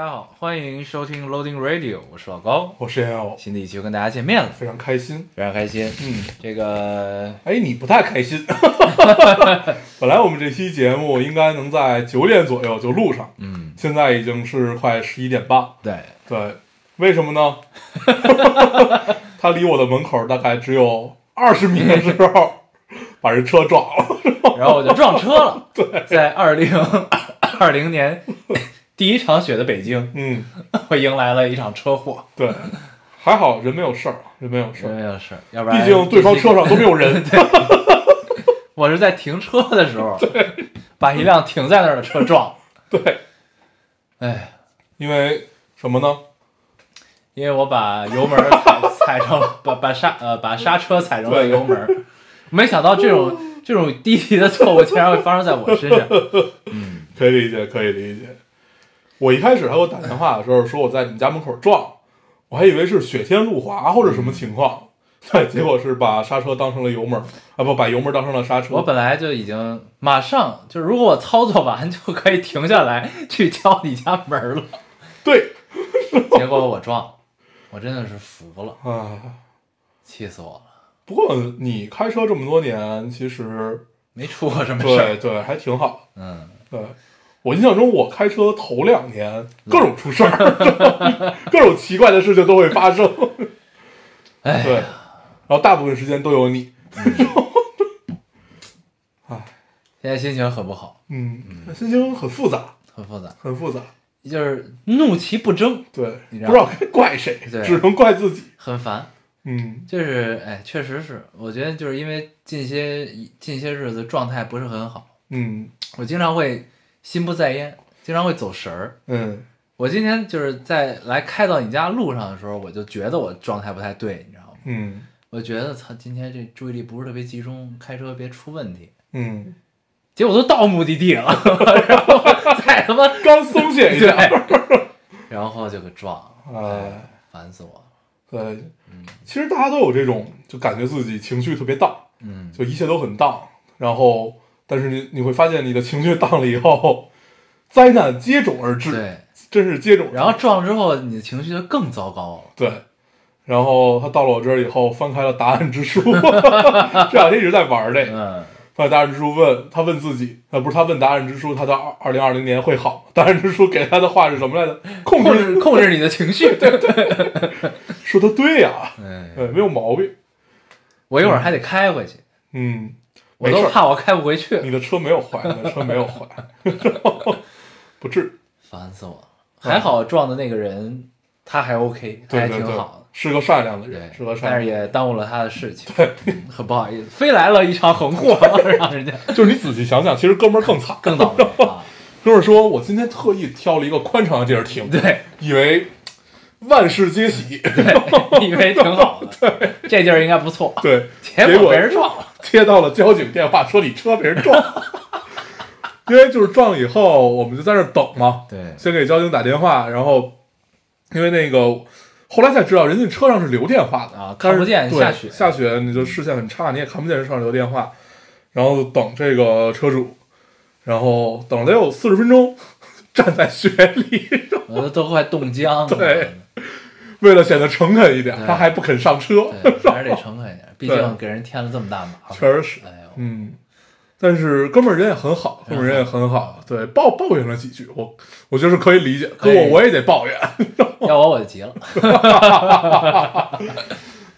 大家好，欢迎收听 Loading Radio，我是老高，我是 L，新的一期又跟大家见面了，非常开心。非常开心。嗯，这个哎，你不太开心。本来我们这期节目应该能在九点左右就录上，嗯，现在已经是快十一点半。对，对，为什么呢？他离我的门口大概只有二十米的时候，把人车撞了。然后我就撞车了。对，在二零二零年第一场雪的北京，嗯，我迎来了一场车祸。对，还好人没有事儿，人没有事儿。没有事，要不然毕竟对方车上都没有人。我是在停车的时候，把一辆停在那儿的车撞了。对，哎，因为什么呢？因为我把油门踩 踩成了，把把刹呃把刹车踩成了油门，没想到这种这种低级的错误竟然会发生在我身上。可以理解，可以理解。我一开始他给我打电话的时候说我在你们家门口撞，我还以为是雪天路滑或者什么情况，对，结果是把刹车当成了油门，啊不，把油门当成了刹车。我本来就已经马上就是，如果我操作完就可以停下来去敲你家门了，对 结果我撞，我真的是服了，啊，气死我了，不过你开车这么多年，其实没出过什么事儿。对对还挺好。嗯，对我印象中，我开车头两年各种出事儿，各种奇怪的事情都会发生。哎，对，然后大部分时间都有你。哎现在心情很不好，嗯，心情很复杂，很复杂，很复杂。就是怒其不争，对，不知道该怪谁，对只能怪自己。很烦。嗯就是哎，确实是，我觉得就是因为近些近些日子状态不是很好，嗯我经常会心不在焉，经常会走神儿。嗯我今天就是在来开到你家路上的时候，我就觉得我状态不太对，你知道吗？嗯我觉得操，今天这注意力不是特别集中，开车别出问题。嗯，结果都到目的地了，然后再他妈刚松懈一下。然后就给撞了，哎，烦死我了。对，其实大家都有这种，就感觉自己情绪特别荡，嗯，就一切都很荡。然后，但是你你会发现，你的情绪荡了以后，灾难接踵而至，对，真是接踵。然后撞了之后，你的情绪就更糟糕了。对，然后他到了我这儿以后，翻开了答案之书，这两天一直在玩这个。嗯，翻开答案之书问他问自己，呃，不是他问答案之书，他到二二零二零年会好吗？答案之书给他的话是什么来着？控控制制控制你的情绪。对对，说的对呀、哎，对，没有毛病。我一会儿还得开回去，嗯，我都怕我开不回去，你的车没有坏，你的车没有坏，不至。烦死我了。还好撞的那个人他还 OK，他还对对对挺好的。，是个善良的人，是个，善但是良的人。也耽误了他的事情，嗯很不好意思，飞来了一场横祸，让人家就是你仔细想想，其实哥们儿更惨。更倒霉啊！哥们儿说，我今天特意挑了一个宽敞的地儿停，对，以为万事皆喜。对，以为挺好的，对，这地儿应该不错，对，结结果被人撞了，接到了交警电话，说你车被人撞了。因为就是撞了以后，我们就在那等嘛，对，先给交警打电话，然后因为那个后来才知道，人家车上是留电话的啊看不见下雪下雪你就视线很差，你也看不见人车上留电话，然后等这个车主，然后等了得有四十分钟，站在雪里，我都都快冻僵了，对 为了显得诚恳一点，他还不肯上车，还是得诚恳一点，毕竟给人添了这么大麻烦，确实是。哎呦，嗯，但是哥们儿人也很好，哥们儿人也很好，对，抱抱怨了几句，我我觉得是可以理解，可我我也得抱怨，要我我就急了，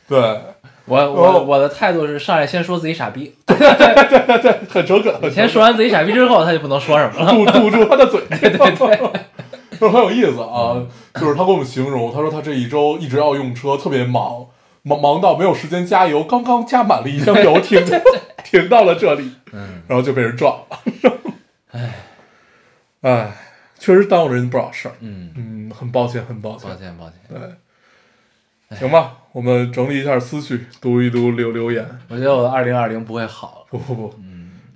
对，我哦我我的态度是上来先说自己傻逼，对对对对很诚恳，先说完自己傻逼之后，他就不能说什么了，堵堵住他的嘴，对对对。就 是很有意思啊，就是他给我们形容，他说他这一周一直要用车，特别忙，忙忙到没有时间加油，刚刚加满了一箱油，停 停到了这里，嗯，然后就被人撞了。唉，唉，确实耽误人不少事儿。嗯，嗯，很抱歉，很抱歉抱。歉抱歉，对，行吧，我们整理一下思绪，读一读留留言。我觉得我二零二零不会好了，不不不，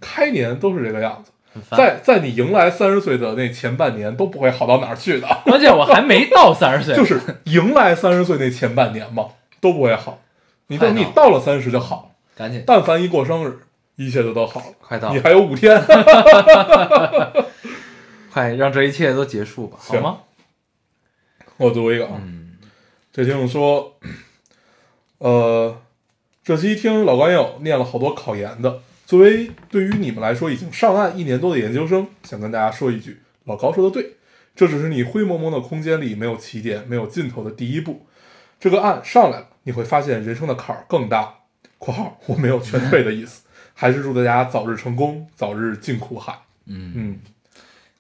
开年都是这个样子。在在你迎来三十岁的那前半年都不会好到哪儿去的，关键我还没到三十岁，就是迎来三十岁那前半年嘛，都不会好。你等你到到了三十就好了，赶紧但凡一过生日，一切就都好了。快到了，你还有五天，快让这一切都结束吧，好行吗？我读一个啊。嗯这听众说，呃，这期听老高友念了好多考研的，作为对于你们来说已经上岸一年多的研究生，想跟大家说一句，老高说的对，这只是你灰蒙蒙的空间里没有起点、没有尽头的第一步。这个岸上来了，你会发现人生的坎儿更大。（括号我没有劝退的意思，还是祝大家早日成功，早日进苦海。嗯，嗯，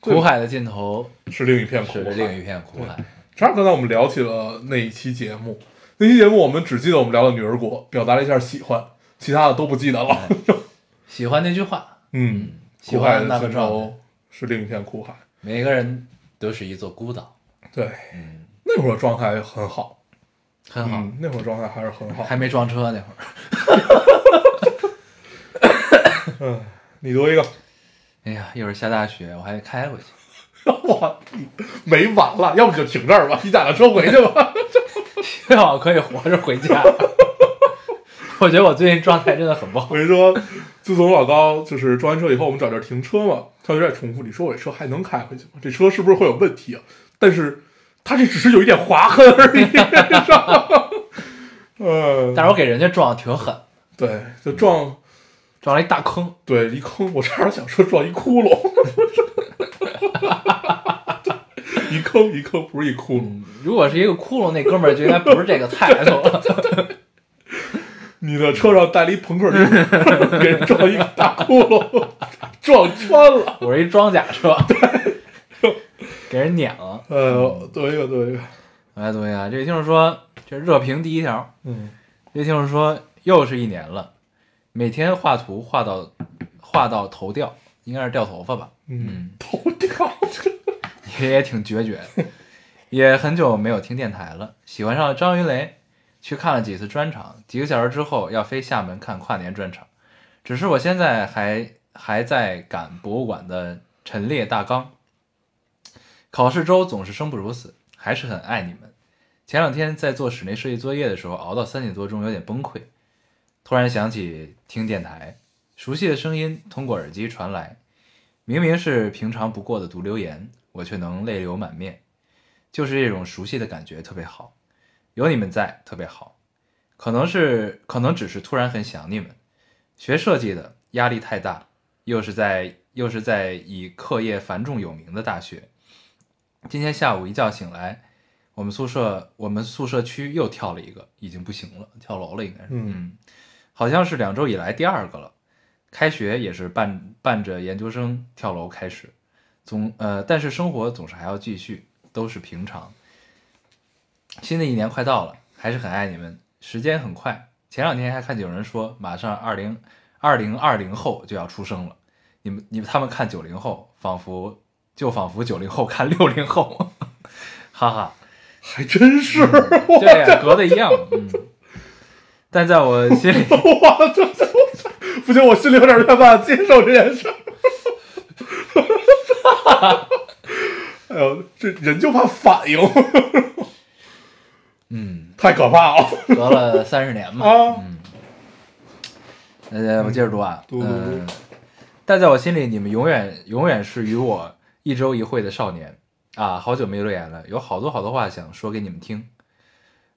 苦海的尽头是另一片苦海。是另一片苦海。正好刚才我们聊起了那一期节目，那期节目我们只记得我们聊了女儿国，表达了一下喜欢，其他的都不记得了。喜欢那句话，嗯，喜欢那个状是另一片苦海。每个人都是一座孤岛，对，那会儿状态很好，很好。嗯，那会儿状态还是很好。还没撞车那会儿，嗯，你读一个，哎呀，一会儿下大雪，我还得开回去。哇，你没完了，要不就停这儿吧，你打个车回去吧。幸好可以活着回家。我觉得我最近状态真的很不好我。跟你说，自从老高就是装完车以后，我们找地儿停车嘛，他就在重复你说我这车还能开回去吗？这车是不是会有问题啊？但是他这只是有一点划痕而已？嗯，但是我给人家撞的挺狠，对，就撞撞了一大坑。对一坑，我差点想说撞一窟窿，一坑一坑不是一窟窿，嗯，如果是一个窟窿，那哥们儿就应该不是这个态度了。你的车上带了一朋克钉，给人撞一个大窟窿，撞穿了。我是一装甲车，对给人撵了。哎呦，对一个对一个，我来读一下，这位听众说，这热评第一条，嗯这位听众说，又是一年了，每天画图画到画到头掉，应该是掉头发吧？嗯，头掉。也也挺决绝的，也很久没有听电台了。喜欢上了张云雷，去看了几次专场，几个小时之后要飞厦门看跨年专场。只是我现在还还在赶博物馆的陈列大纲。考试周总是生不如死，还是很爱你们。前两天在做室内设计作业的时候，熬到三点多钟，有点崩溃。突然想起听电台，熟悉的声音通过耳机传来，明明是平常不过的读留言，我却能泪流满面，就是这种熟悉的感觉特别好，有你们在特别好。可能是，可能只是突然很想你们。学设计的压力太大，又是在又是在以课业繁重有名的大学。今天下午一觉醒来，我们宿舍我们宿舍区又跳了一个，已经不行了，跳楼了应该是，嗯好像是两周以来第二个了。开学也是伴伴着研究生跳楼开始，总呃，但是生活总是还要继续，都是平常。新的一年快到了，还是很爱你们。时间很快，前两天还看见有人说，马上二零二零二零后就要出生了。你们你们他们看九零后，仿佛就仿佛九零后看六零后，哈哈。还真是，对呀，隔的一样。嗯，但在我心里，哇，这这不行，我心里有点没办法接受这件事儿。哎呦，这人就怕反应，嗯，太可怕了隔了三十年嘛。啊！呃，我接着读啊，嗯，但在我心里，你们永远永远是与我一周一会的少年啊！好久没留言了，有好多好多话想说给你们听。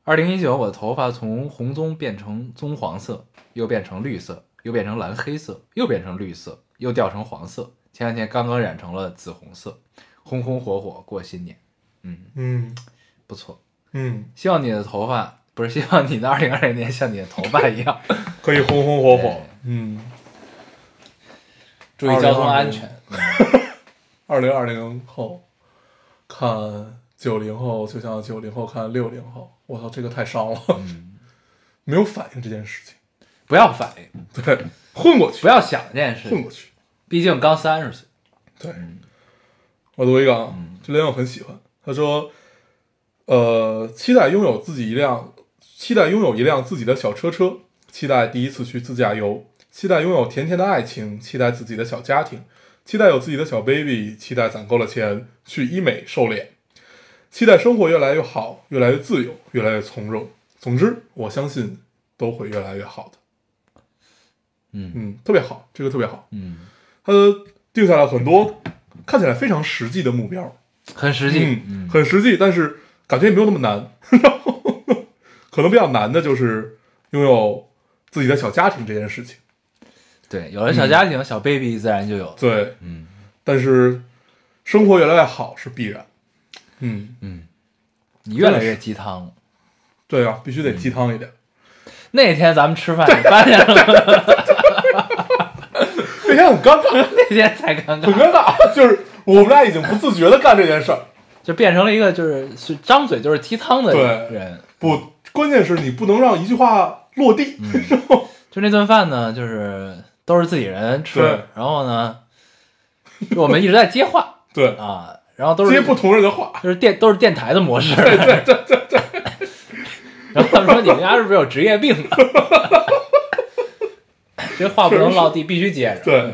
二零一九，我的头发从红棕变成棕黄色，又变成绿色，又变成蓝黑色，又变成绿色，又掉成黄色。前两天刚刚染成了紫红色，红红火火过新年。嗯，嗯不错。嗯，希望你的头发不是希望你的二零二零年像你的头发一样，可以红红火火。嗯，注意交通安全。二零二零后看九零后，就像九零后看六零后，我操，这个太伤了，嗯。没有反应这件事情，不要反应，对，混过去，不要想这件事情，混过去。毕竟刚三十岁。对，我读一个啊，嗯。这连我很喜欢。他说，呃，期待拥有自己一辆期待拥有一辆自己的小车车，期待第一次去自驾游，期待拥有甜甜的爱情，期待自己的小家庭，期待有自己的小 baby，期待攒够了钱去医美瘦脸，期待生活越来越好，越来越自由，越来越从容。总之，我相信都会越来越好的。嗯嗯，特别好，这个特别好。嗯，他定下了很多看起来非常实际的目标，很实际。嗯，嗯，很实际，但是感觉也没有那么难。然后可能比较难的就是拥有自己的小家庭这件事情。对，有了小家庭，小 baby 自然就有。对，嗯但是生活越来越好是必然。嗯，嗯，你越来越鸡汤了。对啊，必须得鸡汤一点。那天咱们吃饭，你发现了吗？那天很尴尬，那天才尴尬很尬，尴尬，就是我们俩已经不自觉的干这件事儿。就变成了一个就是是张嘴就是鸡汤的对人。不，关键是你不能让一句话落地。就那顿饭呢，就是都是自己人吃，然后呢，我们一直在接话 对，啊，然后都是接不同人的话。就是电都是电台的模式。对对对对对。然后他们说你们家是不是有职业病啊？这话不能落地，必须接着。对，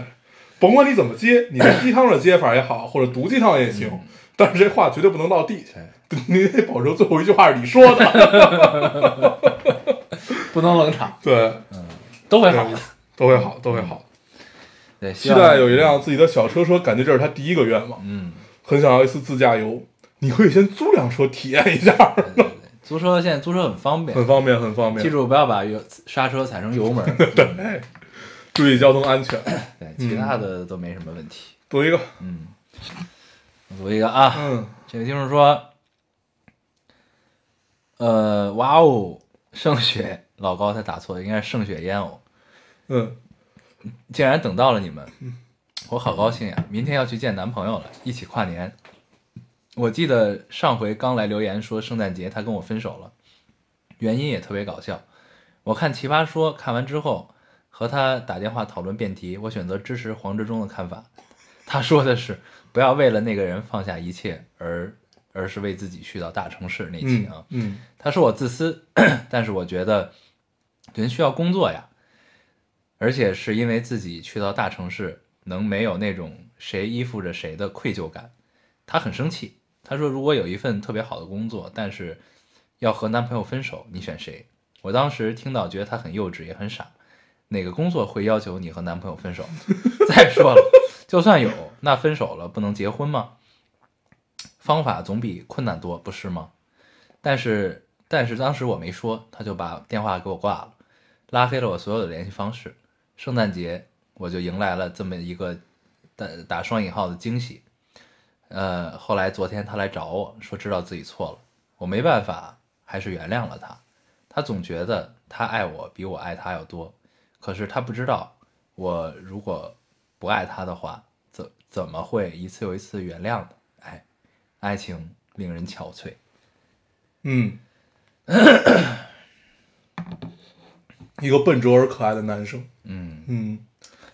甭管你怎么接，你是鸡汤的接法也好，或者毒鸡汤也行，但是这话绝对不能落地，你得保证最后一句话是你说的。不能冷场，对，都会好的。都会好，都会好。对，期待有一辆自己的小车车，感觉这是他第一个愿望，嗯，很想要一次自驾游。你可以先租辆车体验一下，对对对租车现在租车很方便很，方便，很方便。记住不要把油刹车踩成油门。对，注意交通安全。对，其他的都没什么问题。读一个，嗯，我读一个啊，嗯这个听众说，呃，哇哦，盛雪老高他打错了，应该是盛雪烟偶，嗯，竟然等到了你们，我好高兴呀！明天要去见男朋友了，一起跨年。我记得上回刚来留言说圣诞节他跟我分手了，原因也特别搞笑。我看《奇葩说》看完之后，和他打电话讨论辩题，我选择支持黄志忠的看法。他说的是不要为了那个人放下一切，而而是为自己去到大城市那期嗯啊。嗯他说我自私，但是我觉得人需要工作呀，而且是因为自己去到大城市，能没有那种谁依附着谁的愧疚感。他很生气，他说如果有一份特别好的工作，但是要和男朋友分手，你选谁？我当时听到觉得他很幼稚，也很傻。哪个工作会要求你和男朋友分手？再说了，就算有，那分手了不能结婚吗？方法总比困难多，不是吗？但是但是当时我没说，他就把电话给我挂了，拉黑了我所有的联系方式。圣诞节我就迎来了这么一个打打双引号的惊喜。呃，后来昨天他来找我说知道自己错了，我没办法，还是原谅了他。他总觉得他爱我比我爱他要多，可是他不知道，我如果不爱他的话，怎怎么会一次又一次原谅呢？哎，爱情令人憔悴。嗯，一个笨拙而可爱的男生，嗯，嗯，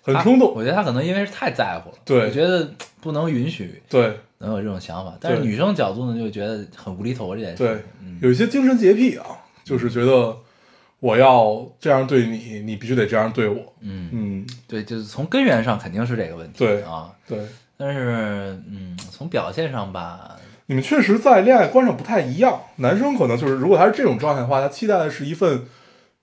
很冲动，我觉得他可能因为是太在乎了，对。我觉得不能允许对。能有这种想法。但是女生角度呢，就觉得很无厘头这件事。对。有一些精神洁癖啊，就是觉得我要这样对你，你必须得这样对我，嗯，嗯，对，就是从根源上肯定是这个问题。对啊，对，但是嗯，从表现上吧，你们确实在恋爱观上不太一样。男生可能就是，如果他是这种状态的话，他期待的是一份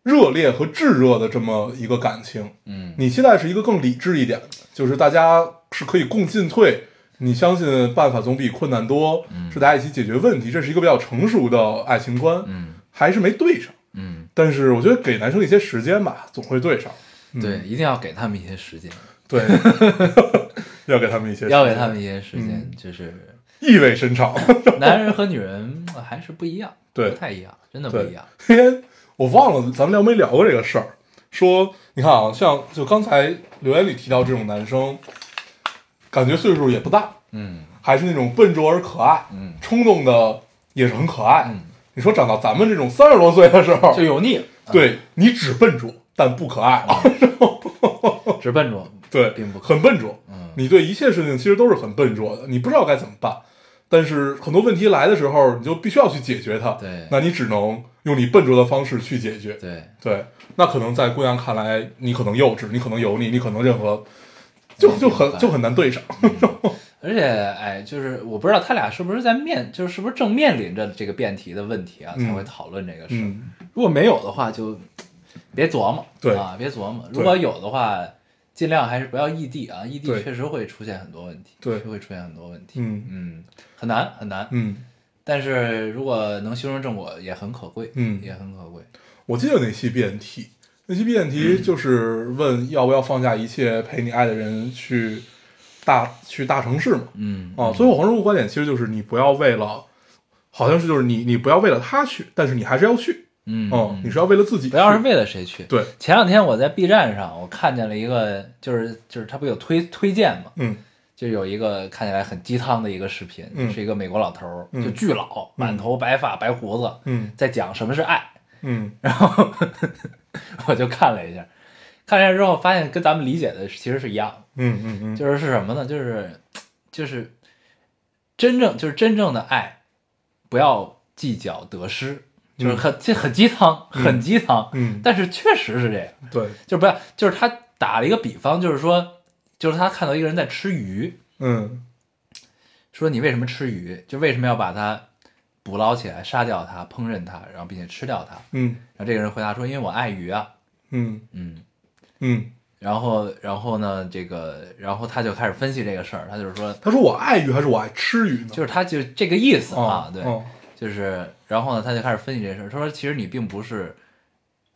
热烈和炙热的这么一个感情。嗯，你期待是一个更理智一点的，就是大家是可以共进退。你相信办法总比困难多，嗯是大家一起解决问题，这是一个比较成熟的爱情观，嗯还是没对上。嗯，但是我觉得给男生一些时间吧，总会对上。嗯。对，一定要给他们一些时间，对，要给他们一些，要给他们一些时间，嗯。就是意味深长。男人和女人还是不一样，对。不太一样，真的不一样。那天我忘了咱们聊没聊过这个事儿，说你看啊，像就刚才留言里提到这种男生，感觉岁数也不大，嗯。还是那种笨拙而可爱，嗯。冲动的也是很可爱。嗯，你说长到咱们这种三十多岁的时候就，油腻了，对你只笨拙但不可爱，只笨拙，对，并不很笨拙。嗯。你对一切事情其实都是很笨拙的，你不知道该怎么办。但是很多问题来的时候，你就必须要去解决它。对。那你只能用你笨拙的方式去解决。对，对，那可能在姑娘看来，你可能幼稚，你可能油腻，你可能任何，就就很就很难对上。而且哎，就是我不知道他俩是不是在面，就是是不是正面临着这个辩题的问题啊，嗯才会讨论这个事如果没有的话，就别琢磨，对啊，别琢磨。如果有的话，尽量还是不要异地啊，异地确实会出现很多问题，对确实会出现很多问题。嗯嗯，很难很难。嗯但是如果能修成正果，也很可贵，嗯也很可贵。我记得那期辩题，那期辩题就是问要不要放下一切陪你爱的人去大去大城市嘛。嗯啊，最后黄世武观点其实就是你不要为了，好像是就是你你不要为了他去，但是你还是要去，嗯嗯，你是要为了自己，不要是为了谁去。对，前两天我在 B 站上，我看见了一个，就是就是他不有推推荐嘛，嗯就有一个看起来很鸡汤的一个视频，嗯是一个美国老头儿，嗯就巨老，满头白发、白胡子，嗯在讲什么是爱。嗯 然后 我就看了一下，看了一下之后发现跟咱们理解的其实是一样的，嗯嗯嗯，就是是什么呢？就是就是真正就是真正的爱，不要计较得失，就是很这很鸡汤，很鸡汤，嗯但是确实是这样。对，就是不要，就是他打了一个比方，就是说，就是他看到一个人在吃鱼，嗯说你为什么吃鱼？就为什么要把它捕捞起来、杀掉它、烹饪它，然后并且吃掉它？嗯然后这个人回答说：“因为我爱鱼啊。嗯”嗯，嗯，然后然后呢，这个然后他就开始分析这个事儿，他就是说，他说我爱鱼还是我爱吃鱼呢？就是他就这个意思啊，对，就是然后呢，他就开始分析这事儿，他说其实你并不是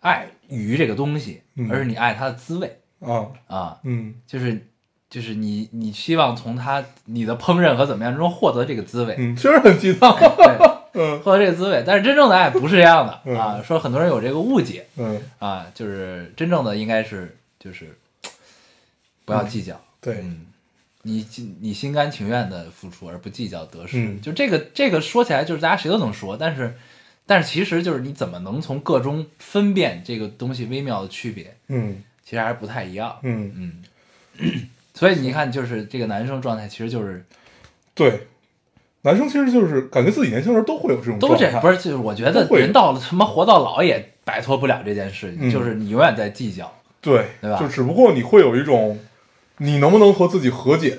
爱鱼这个东西，嗯而是你爱它的滋味啊啊，嗯就是就是你你希望从它你的烹饪和怎么样中获得这个滋味，嗯，确实很鸡汤。对，嗯获得这个滋味。但是真正的爱不是这样的嗯啊，说很多人有这个误解嗯，啊，就是真正的应该是就是不要计较，对，嗯，你你心甘情愿的付出而不计较得失，嗯。就这个这个说起来就是大家谁都能说，但是但是其实就是你怎么能从个中分辨这个东西微妙的区别，嗯其实还是不太一样，嗯，嗯，所以你看，就是这个男生状态其实就是对，男生其实就是感觉自己年轻时候都会有这种都这不是，就是我觉得人到了他妈活到老也摆脱不了这件事情，嗯就是你永远在计较，对，对吧？就只不过你会有一种，你能不能和自己和解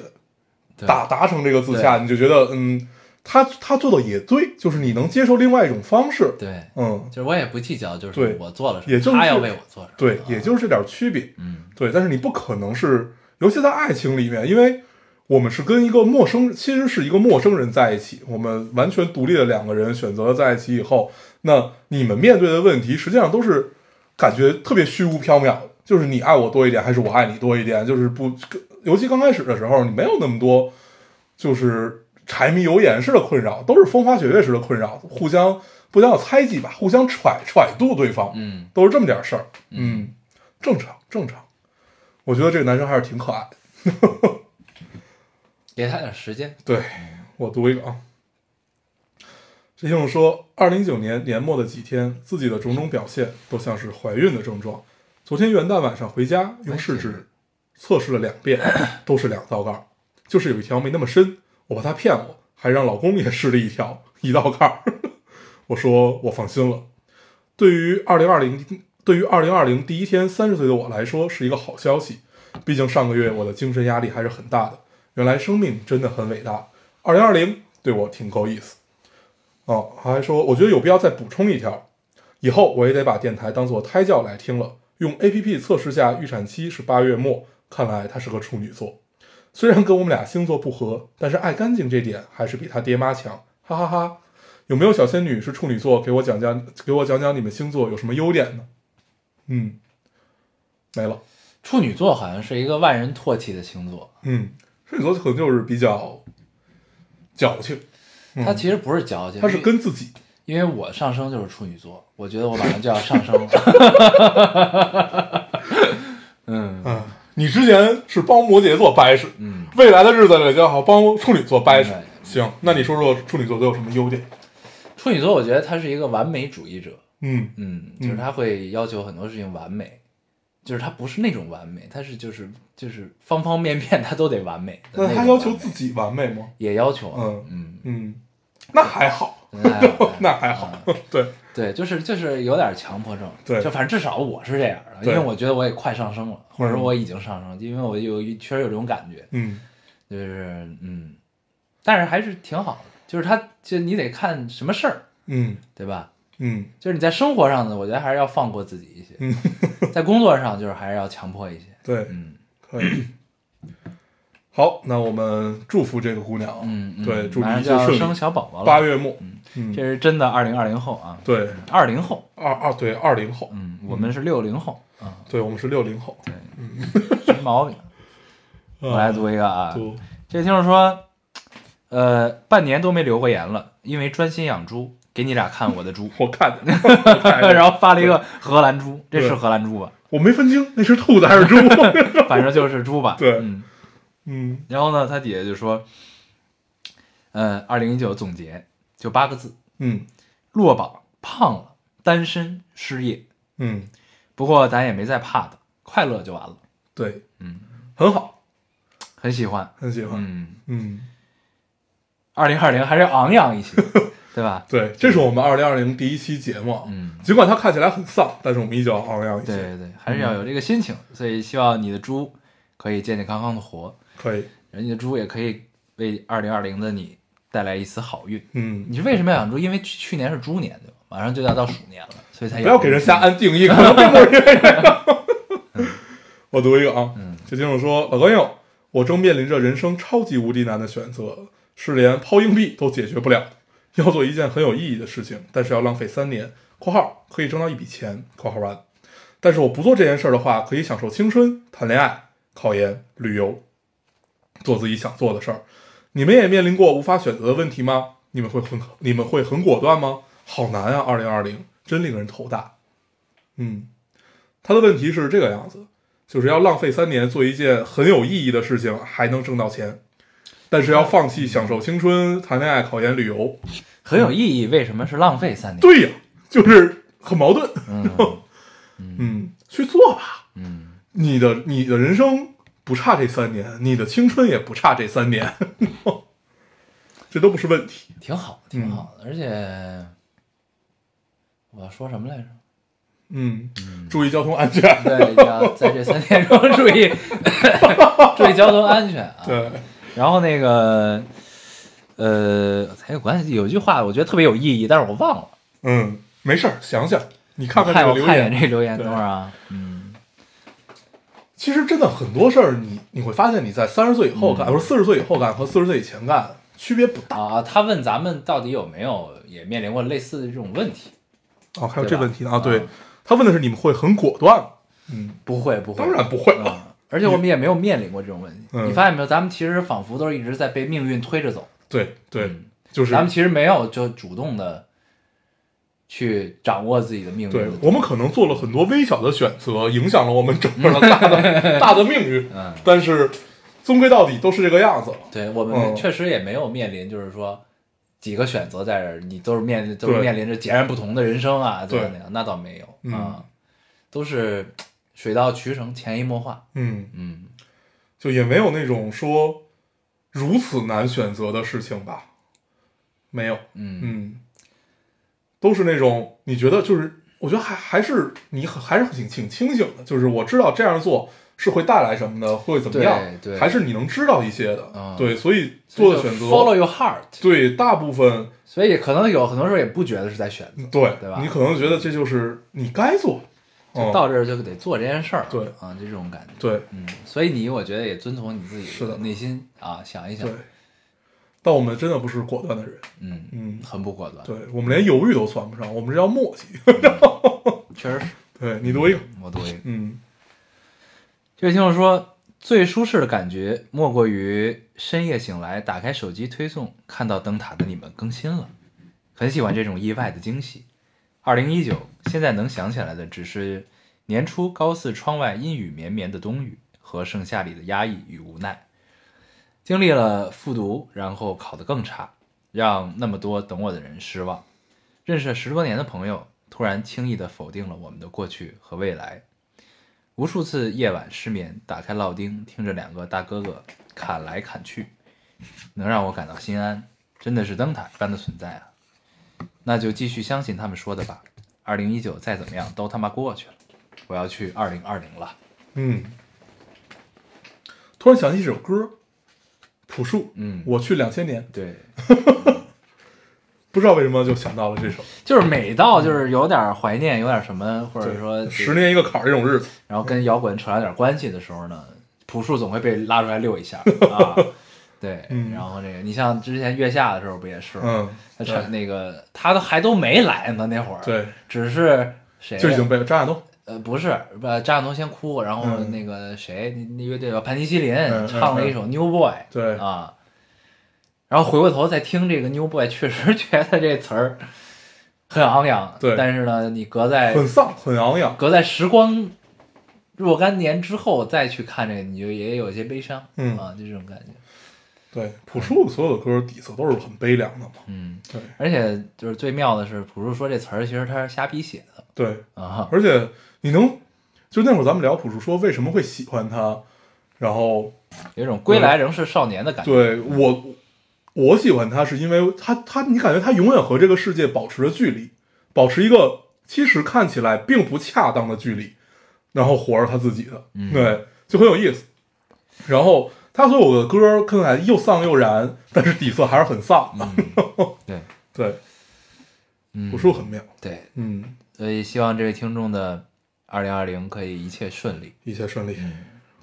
的达达成这个自洽，你就觉得嗯，他他做的也对，就是你能接受另外一种方式，对，嗯，就是我也不计较，就是对。我做了什么，也就是他要为我做什么，对，也就是这点区别，嗯。对，但是你不可能是，尤其在爱情里面，因为我们是跟一个陌生，其实是一个陌生人在一起，我们完全独立的两个人选择了在一起以后，那你们面对的问题实际上都是感觉特别虚无缥缈的，就是你爱我多一点，还是我爱你多一点，就是不，尤其刚开始的时候，你没有那么多，就是柴米油盐式的困扰，都是风花雪月式的困扰，互相不叫猜忌吧，互相揣揣度对方，嗯都是这么点事儿，嗯，正常正常。我觉得这个男生还是挺可爱的。给他点时间，对我读一个啊，这听众说，二零一九年年末的几天，自己的种种表现都像是怀孕的症状。昨天元旦晚上回家，用试纸测试了两遍，都是两道杠，就是有一条没那么深。我怕他骗我，还让老公也试了一条，一道杠。我说我放心了。对于二零二零，对于二零二零第一天三十岁的我来说，是一个好消息。毕竟上个月我的精神压力还是很大的。原来生命真的很伟大。二零二零对我挺够意思。哦，还说我觉得有必要再补充一条，以后我也得把电台当做胎教来听了。用 A P P 测试下预产期是八月末，看来他是个处女座。虽然跟我们俩星座不合，但是爱干净这点还是比他爹妈强，哈哈哈有没有小仙女是处女座？给我讲讲，给我讲讲你们星座有什么优点呢？嗯，没了。处女座好像是一个万人唾弃的星座，嗯，处女座可能就是比较矫情，嗯他其实不是矫情，他是跟自己，因为我上升就是处女座，我觉得我马上就要上升了。嗯嗯，你之前是帮摩羯座掰扯，嗯，未来的日子里就要帮处女座掰扯对。行，那你说说处女座都有什么优点？处女座我觉得他是一个完美主义者，嗯嗯，就是他会要求很多事情完美，就是他不是那种完美，他是就是就是方方面面他都得完美那他要求自己完美吗？也要求啊，嗯嗯，嗯，那还好，那还好，对，对，就是就是有点强迫症，对就反正至少我是这样的，因为我觉得我也快上升了，或者说我已经上升，因为我有确实有这种感觉，嗯就是嗯，但是还是挺好的，就是他就你得看什么事儿，嗯对吧？嗯就是你在生活上呢，我觉得还是要放过自己一些，在工作上就是还是要强迫一些，对，嗯可以。好，那我们祝福这个姑娘，嗯，嗯对，祝马你一切顺利。上就要生小宝宝了，八月末，嗯这，是真的二零二零后啊，对，二零后，二二对二零后，嗯，我们是六零后啊，对我们是六零后。对，没毛病。我来读一个啊，这听众说，呃，半年都没留过言了，因为专心养猪，给你俩看我的猪，我看。然后发了一个荷兰猪，这是荷兰猪吧？我没分清那是兔子还是猪。反正就是猪吧。对。嗯。嗯然后呢，他底下就说，呃，二零一九总结就八个字：嗯落榜、胖了、单身、失业。嗯，不过咱也没再怕的，快乐就完了。对，嗯，很好，很喜欢。很喜欢。嗯，嗯，二零二零还是昂扬一些，对吧？对，这是我们二零二零第一期节目啊。嗯，尽管它看起来很丧，但是我们依旧要昂扬一些。对对对，还是要有这个心情。所以希望你的猪可以健健康康的活，可以。人家的猪也可以为二零二零的你带来一丝好运。嗯，你是为什么要养猪？因为去去年是猪年，对吧？马上就要到鼠年了，所以才不要给人瞎安定义，可能并不是。我读一个啊，嗯这听众说：“老高友，我正面临着人生超级无敌难的选择，是连抛硬币都解决不了。要做一件很有意义的事情，但是要浪费三年（括号可以挣到一笔钱）（括号完）。但是我不做这件事儿的话，可以享受青春、谈恋爱、考研、旅游，做自己想做的事儿。你们也面临过无法选择的问题吗？你们会很你们会很果断吗？好难啊！二零二零真令人头大。嗯，他的问题是这个样子，就是要浪费三年做一件很有意义的事情，还能挣到钱，但是要放弃享受青春、谈恋爱、考研、旅游。很有意义。为什么是浪费三年？对呀，就是很矛盾。嗯 嗯，去做吧，嗯，你的你的人生不差这三年，你的青春也不差这三年，这都不是问题。挺好，挺好的。而且我要说什么来着？嗯，注意交通安全。对，你要在这三年中注意 注意交通安全啊。对，然后那个呃，还有关系，有句话我觉得特别有意义，但是我忘了。嗯，没事儿，想想，你看看看这个留言这留言，对等会儿啊。嗯，其实真的很多事儿，你你会发现你在三十岁以后干，或者四十岁以后干和四十岁以前干区别不大。啊，他问咱们到底有没有也面临过类似的这种问题？哦，还有这问题呢啊？啊对，他问的是你们会很果断？嗯，不会，不会，当然不会了。嗯而且我们也没有面临过这种问题。嗯你发现没有？咱们其实仿佛都是一直在被命运推着走。对对嗯，就是咱们其实没有就主动的去掌握自己的命运的对。我们可能做了很多微小的选择，影响了我们整个的大的 大的命运。嗯，但是终归到底都是这个样子。对我们嗯确实也没有面临，就是说几个选择在这儿，你都是面临都是面临着截然不同的人生啊，怎么怎么样？那倒没有嗯啊，都是水到渠成，潜移默化。嗯，嗯，就也没有那种说如此难选择的事情吧，没有。嗯嗯，都是那种你觉得就是，我觉得还还是你很还是挺挺清醒的，就是我知道这样做是会带来什么的，会怎么样，对对。还是你能知道一些的，嗯对，所以做的选择 follow your heart，对大部分所以可能有很多时候也不觉得是在选择，对对吧？你可能觉得这就是你该做，就嗯到这儿就得做这件事儿，对。啊，就这种感觉。对。嗯，所以你我觉得也遵从你自己是的。内心啊，想一想。对，，但我们真的不是果断的人，嗯嗯，很不果断，对我们连犹豫都算不上，我们是要磨叽。确实是。对你读一个，我读一个，嗯这位听众说，最舒适的感觉莫过于深夜醒来，打开手机推送，看到灯塔的你们更新了，很喜欢这种意外的惊喜。二零一九，现在能想起来的只是年初高四窗外阴雨绵绵的冬雨和盛夏里的压抑与无奈。经历了复读，然后考得更差，让那么多等我的人失望。认识了十多年的朋友，突然轻易地否定了我们的过去和未来。无数次夜晚失眠，打开烙丁，听着两个大哥哥砍来砍去，能让我感到心安，真的是灯塔一般的存在啊！那就继续相信他们说的吧。二零一九再怎么样都他妈过去了，我要去二零二零了。嗯，突然想起一首歌，朴树，嗯。我去两千年，对，不知道为什么就想到了这首，就是每到就是有点怀念，有点什么，或者说十，年一个坎儿这种日子，然后跟摇滚扯上点关系的时候呢，朴树总会被拉出来溜一下 啊。对，嗯。然后这个你像之前月下的时候不也是吗？嗯，他那个他都还都没来呢，那会儿，对，只是谁就已经被张亚东，呃不是，呃张亚东先哭，然后嗯。那个谁，那那乐队叫盘尼西林嗯嗯唱了一首《New Boy》，对，啊，然后回过头再听这个 New Boy，确实觉得这词儿很昂扬，对。但是呢，你隔在很丧，很昂扬，隔在时光若干年之后再去看这个，你就也有些悲伤，嗯。啊，就这种感觉，对，朴树所有的歌底色都是很悲凉的嘛，嗯，对。而且就是最妙的是，朴树说这词儿其实他是瞎逼写的。对，啊，而且你能，就那会儿咱们聊朴树说为什么会喜欢他，然后有一种归来仍是少年的感觉，对我，我喜欢他是因为他他你感觉他永远和这个世界保持着距离，保持一个其实看起来并不恰当的距离，然后活着他自己的，嗯。对，就很有意思。然后他所有的歌看起来又丧又燃，但是底色还是很丧的，对，对，嗯，朴树很妙，对，嗯，所以希望这位听众的二零二零可以一切顺利，一切顺利，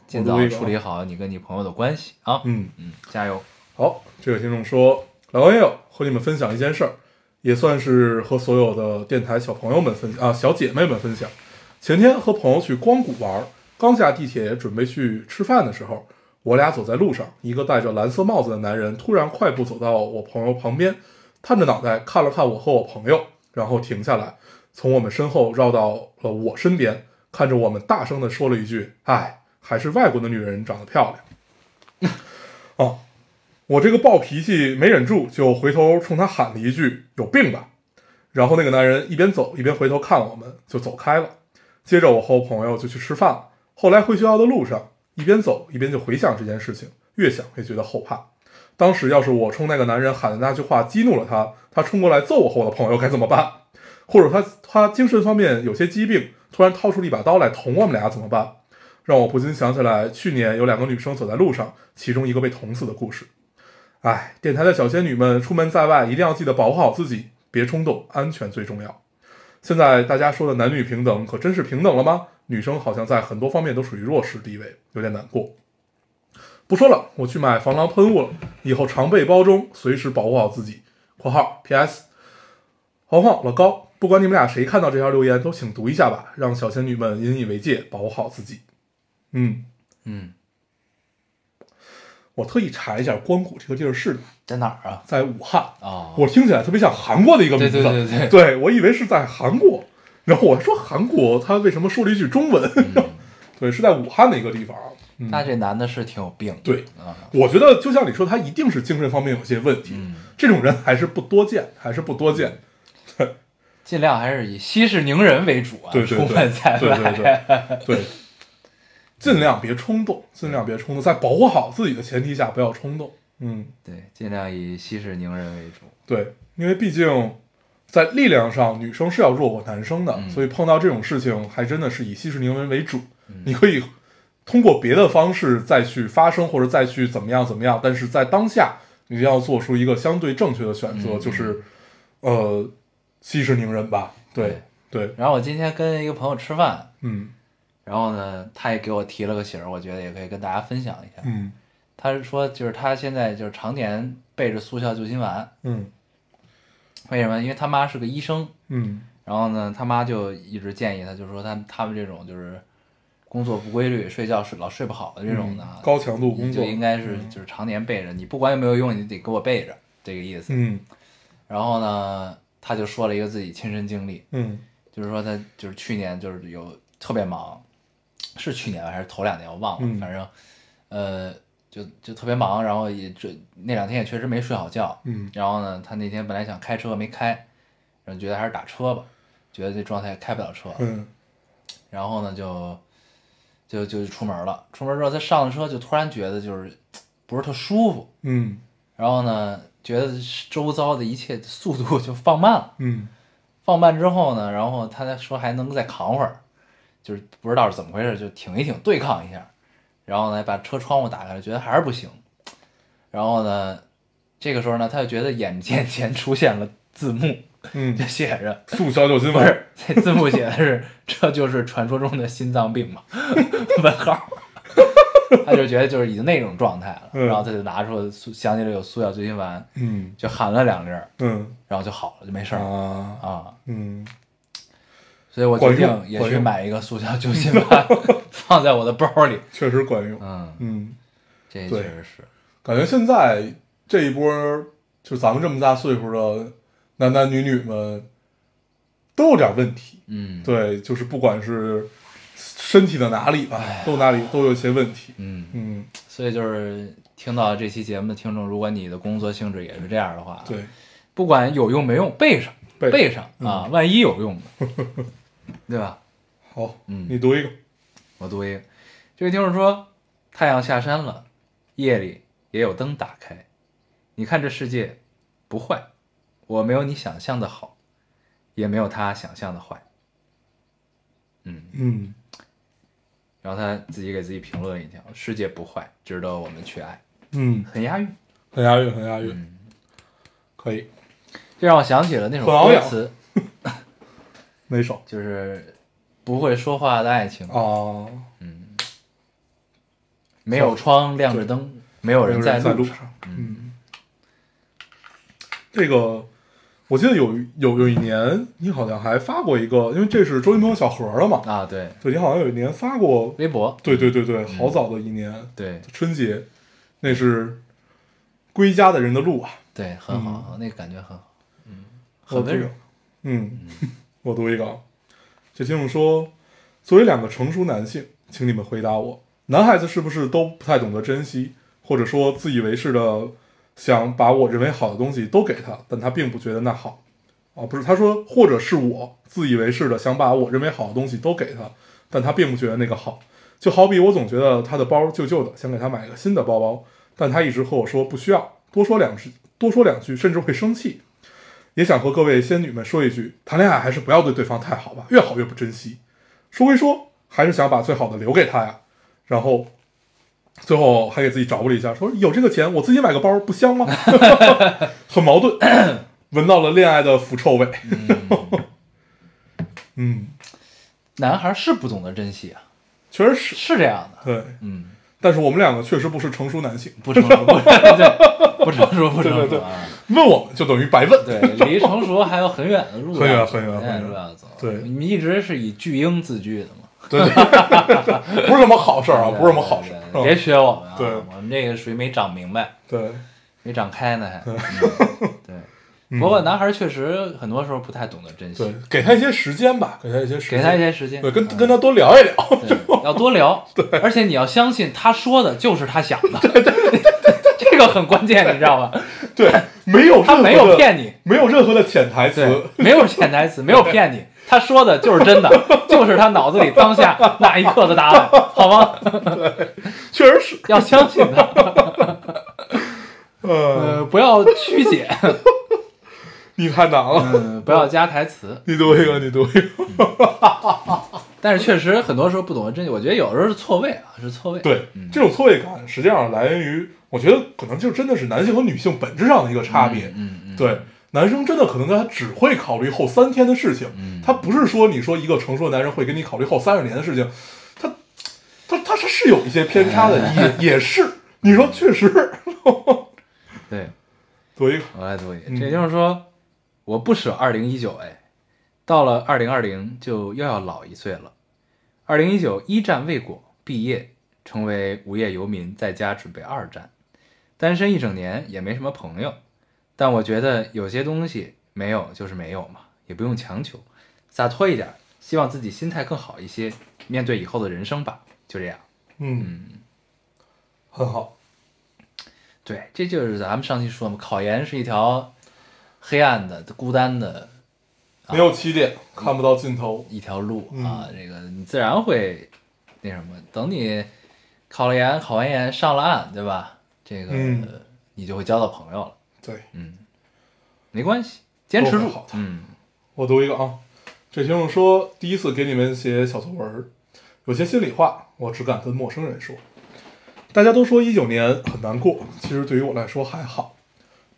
尽早处理好你跟你朋友的关系啊，嗯。嗯，加油，好，这位听众说，老朋友和你们分享一件事儿，也算是和所有的电台小朋友们分啊小姐妹们分享。前天和朋友去光谷玩，刚下地铁准备去吃饭的时候，我俩走在路上，一个戴着蓝色帽子的男人突然快步走到我朋友旁边，探着脑袋看了看我和我朋友，然后停下来，从我们身后绕到了我身边，看着我们大声地说了一句：“哎，还是外国的女人长得漂亮。”哦，我这个暴脾气没忍住，就回头冲他喊了一句：“有病吧！”然后那个男人一边走一边回头看我们，就走开了。接着我和我朋友就去吃饭了。后来回学校的路上，一边走一边就回想这件事情，越想越觉得后怕。当时要是我冲那个男人喊的那句话激怒了他，他冲过来揍我和我的朋友该怎么办？或者他他精神方面有些疾病，突然掏出了一把刀来捅我们俩怎么办？让我不禁想起来去年有两个女生走在路上，其中一个被捅死的故事。哎，电台的小仙女们出门在外一定要记得保护好自己，别冲动，安全最重要。现在大家说的男女平等，可真是平等了吗？女生好像在很多方面都属于弱势地位，有点难过。不说了，我去买防狼喷雾了，以后常备包中，随时保护好自己。（括号 P.S. 黄黄老高，不管你们俩谁看到这条留言，都请读一下吧，让小仙女们引以为戒，保护好自己。嗯，嗯，我特意查一下光谷这个地儿是哪，在哪儿啊？在武汉。哦，我听起来特别像韩国的一个名字，对对对对对我以为是在韩国，然后我说韩国，他为什么说了一句中文？对，是在武汉的一个地方。嗯，那这男的是挺有病的，对，啊，我觉得就像你说，他一定是精神方面有些问题，嗯这种人还是不多见，还是不多见。对 尽量还是以息事宁人为主啊，对对对对，对对对，尽量别冲动，尽量别冲动，在保护好自己的前提下，不要冲动。嗯，对，尽量以息事宁人为主，对，因为毕竟在力量上，女生是要弱过男生的，嗯所以碰到这种事情，还真的是以息事宁人为主。你可以通过别的方式再去发生，或者再去怎么样怎么样，但是在当下，你一定要做出一个相对正确的选择，嗯就是呃，息事宁人吧。对对，然后我今天跟一个朋友吃饭，嗯然后呢，他也给我提了个醒儿，我觉得也可以跟大家分享一下。嗯他是说，就是他现在就是常年备着速效救心丸，嗯为什么？因为他妈是个医生，嗯。然后呢，他妈就一直建议他，就是说他他们这种就是工作不规律、睡觉睡老睡不好的这种的，嗯高强度工作就应该是就是常年备着，你不管有没有用，你得给我备着，这个意思。嗯。然后呢，他就说了一个自己亲身经历，嗯。就是说他就是去年就是有特别忙，是去年还是头两年我忘了，嗯。反正呃就就特别忙，然后也这那两天也确实没睡好觉，嗯。然后呢，他那天本来想开车没开，然后觉得还是打车吧，觉得这状态开不了车，嗯。然后呢就就就出门了，出门之后他上了车就突然觉得就是不是特舒服，嗯。然后呢觉得周遭的一切速度就放慢了。嗯。放慢之后呢，然后他说还能再扛会儿，就是不知道是怎么回事，就挺一挺，对抗一下，然后呢把车窗户打开了，觉得还是不行，然后呢，这个时候呢，他就觉得眼见 前出现了字幕，嗯。就，写着速效救心丸，这字幕写的是这就是传说中的心脏病嘛？问号。他就觉得就是已经那种状态了，嗯。然后他就拿出速想起来有速效救心丸，嗯。就含了两粒儿，嗯。然后就好了，就没事儿了。啊，啊。嗯所以我决定也去买一个速效救心丸，放在我的包里。确实管用。嗯，嗯，这确对实是。感觉现在这一波儿，就咱们这么大岁数的男男女女们，都有点问题。嗯，，对，就是不管是身体的哪里吧都哪里都有些问题。嗯，嗯，所以就是听到这期节目的听众，如果你的工作性质也是这样的话，，对，不管有用没用，备上，背备上啊，万一有用呢，对吧？好，嗯你读一个。我读一个，这位听众说：“太阳下山了，夜里也有灯打开。你看这世界不坏，我没有你想象的好，也没有他想象的坏。”嗯，嗯然后他自己给自己评论一条：“世界不坏，值得我们去爱。嗯”，很押韵。很押韵，很押韵，嗯，可以。这让我想起了那首歌词，哪首。就是不会说话的爱情。哦，嗯？没有窗，亮着灯，没有人在路在上。。嗯，这个我记得有有有一年，你好像还发过一个，因为这是周云鹏小盒了嘛。啊，对，对，你好像有一年发过，微博，对对对对，好早的一年，对。春节，那是归家的人的路啊。对，很好，那个感觉很好，嗯，很温柔。读。嗯，我读一个啊。这听众说，作为两个成熟男性，请你们回答我：男孩子是不是都不太懂得珍惜，或者说自以为是的想把我认为好的东西都给他，但他并不觉得那好？啊，不是，他说，或者是我自以为是的想把我认为好的东西都给他，但他并不觉得那个好。就好比我总觉得他的包旧旧的，想给他买个新的包包，但他一直和我说不需要，多说两句，多说两句甚至会生气。也想和各位仙女们说一句：谈恋爱还是不要对对方太好吧，越好越不珍惜。说归说，还是想把最好的留给他呀。然后最后还给自己找补了一下，说有这个钱，我自己买个包不香吗？很矛盾，闻到了恋爱的腐臭味。嗯，男孩是不懂得珍惜啊，确实是是这样的，对，嗯，但是我们两个确实不是成熟男性，不成熟，不对，不成熟，不成对对对。熟啊，问我们就等于白问。对，离成熟还有很远的路，很远很远很远的路要走。对。你们一直是以巨婴自居的嘛，对 对，不是什么好事儿啊，不是什么好事别学我们啊，对。我们这个属于没长明白，对，没长开呢还。不过男孩确实很多时候不太懂得珍惜。对，，给他一些时间吧，给他一些时间，给他一些时间，对，跟嗯。跟他多聊一聊。对，要多聊。对，而且你要相信他说的就是他想的。对对对，这个很关键，你知道吧？对，没有他没有骗你，没有任何的潜台词，，没有潜台词，没有骗你，他说的就是真的，就是他脑子里当下那一刻的答案，好吗？确实是。要相信他，呃，呃，不要曲解，你太难了，嗯，不要加台词。你读一个，你读一个。但是确实很多时候不懂得珍惜，我觉得有时候是错位啊，是错位。对嗯，这种错位感实际上来源于，我觉得可能就真的是男性和女性本质上的一个差别。嗯嗯，对，男生真的可能他只会考虑后三天的事情，嗯他不是说你说一个成熟的男人会给你考虑后三十年的事情，他他他他是有一些偏差的，也也是。你说确实，对，读一个，我来读一个，嗯这就是说，我不舍二零一九，哎，到了二零二零就又要老一岁了。二零一九一战未果，毕业成为无业游民，在家准备二战，单身一整年也没什么朋友，但我觉得有些东西没有就是没有嘛，也不用强求，洒脱一点，希望自己心态更好一些，面对以后的人生吧，就这样。嗯，很好，对，这就是咱们上期说嘛，考研是一条黑暗的、孤单的没有起点，看不到尽头。一条路嗯啊，这个你自然会那什么，等你考了研、考完研上了岸，对吧？这个、嗯你就会交到朋友了。对，嗯，没关系，坚持住好的。嗯，我读一个啊，这听众说第一次给你们写小作文，有些心里话，我只敢跟陌生人说。大家都说一九年很难过，其实对于我来说还好。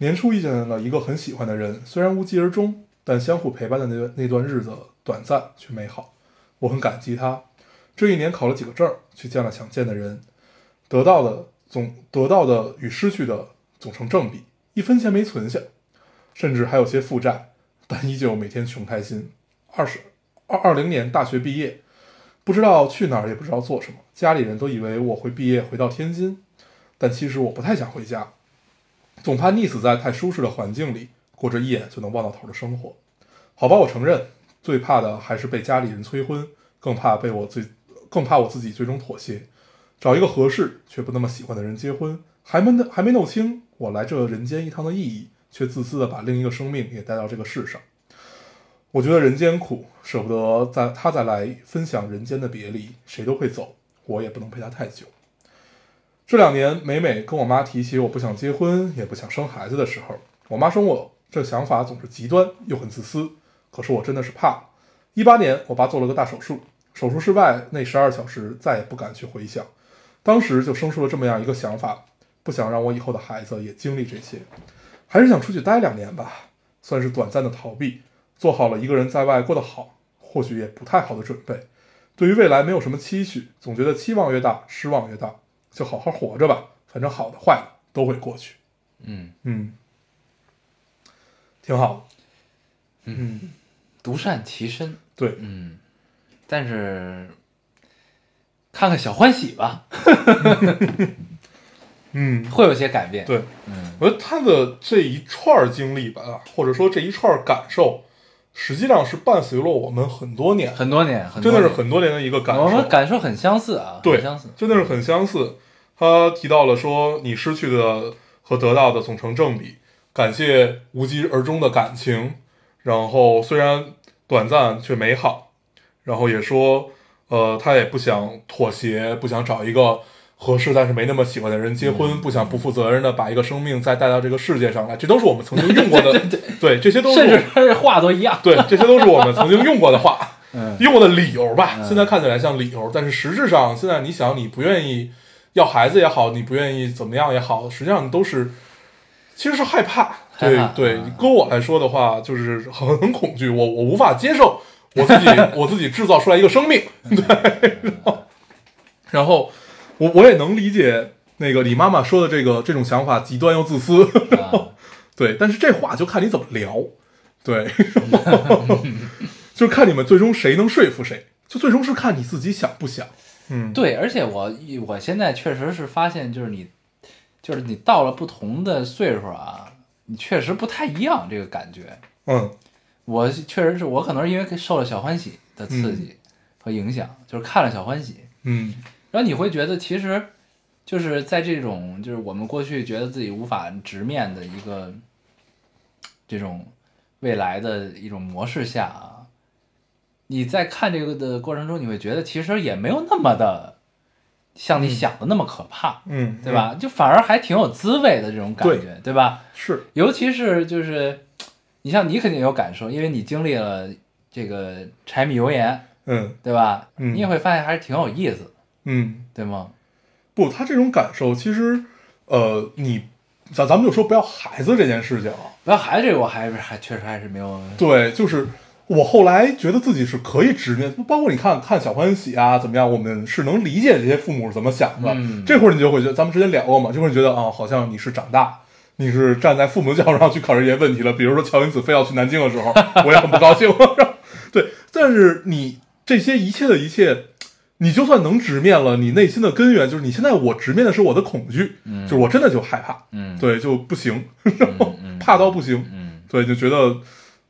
年初遇见了一个很喜欢的人，虽然无疾而终，但相互陪伴的那那段日子短暂却美好，我很感激他。这一年考了几个证，去见了想见的人，得到的总得到的与失去的总成正比，一分钱没存下，甚至还有些负债，但依旧每天穷开心。二十二二零年大学毕业，不知道去哪儿，也不知道做什么。家里人都以为我会毕业回到天津，但其实我不太想回家，总怕溺死在太舒适的环境里，过着一眼就能望到头的生活。好吧，我承认，最怕的还是被家里人催婚，更怕被我最，更怕我自己最终妥协，找一个合适却不那么喜欢的人结婚，还没还没弄清我来这人间一趟的意义，却自私的把另一个生命也带到这个世上。我觉得人间苦，舍不得再他再来分享人间的别离，谁都会走，我也不能陪他太久。这两年，每每跟我妈提起我不想结婚，也不想生孩子的时候，我妈说我这想法总是极端又很自私。可是我真的是怕。一八年，我爸做了个大手术，手术室外那十二小时再也不敢去回想，当时就生出了这么样一个想法，不想让我以后的孩子也经历这些，还是想出去待两年吧，算是短暂的逃避，做好了一个人在外过得好，或许也不太好的准备。对于未来没有什么期许，总觉得期望越大，失望越大，就好好活着吧，反正好的坏的都会过去。嗯，嗯，挺好的。嗯，独善其身，对，嗯，但是看看小欢喜吧，嗯，会有些改变。，对，嗯我觉得他的这一串经历吧，或者说这一串感受，实际上是伴随了我们很多年，很多年，很真的是很多年的一个感受。我们感受很相似啊，对很相似，真的是很相似。他提到了说，你失去的和得到的总成正比，感谢无疾而终的感情，然后虽然短暂却美好，然后也说，呃，他也不想妥协，不想找一个合适但是没那么喜欢的人结婚，不想不负责任的把一个生命再带到这个世界上来，这都是我们曾经用过的，对这些都是甚至话都一样。对，这些都是我们曾经用过的话，嗯用过的理由吧。嗯现在看起来像理由，但是实质上，现在你想，你不愿意要孩子也好，你不愿意怎么样也好，实际上都是其实是害怕。对对搁，我来说的话，就是很很恐惧，我我无法接受我自己我自己制造出来一个生命，对，然后然后我我也能理解那个李妈妈说的这个这种想法极端又自私，啊 对，但是这话就看你怎么聊，对，就看你们最终谁能说服谁，就最终是看你自己想不想。嗯，对，而且我我现在确实是发现，就是你，就是你到了不同的岁数啊，你确实不太一样，这个感觉。嗯我确实是我可能是因为受了小欢喜的刺激和影响，就是看了小欢喜，嗯然后你会觉得其实就是在这种就是我们过去觉得自己无法直面的一个这种未来的一种模式下啊，你在看这个的过程中，你会觉得其实也没有那么的像你想的那么可怕，嗯，对吧？就反而还挺有滋味的这种感觉，对吧？是，尤其是就是你像你肯定有感受，因为你经历了这个柴米油盐，嗯。对吧？嗯。你也会发现还是挺有意思的，嗯，对吗？不，他这种感受其实，呃，你咱咱们就说不要孩子这件事情啊，不要孩子这个，我还是还确实还是没有，对，就是我后来觉得自己是可以直面，包括你看看小欢喜啊，怎么样，我们是能理解这些父母是怎么想的。嗯这会儿你就会觉得，咱们之前聊过嘛，就会觉得啊、好像你是长大，你是站在父母的角度上去考虑这些问题了。比如说乔云子非要去南京的时候，我也很不高兴。对，但是你这些一切的一切。你就算能直面了，你内心的根源就是你现在我直面的是我的恐惧，嗯。就是我真的就害怕，嗯，对，就不行，然后 怕到不行，嗯。对，就觉得，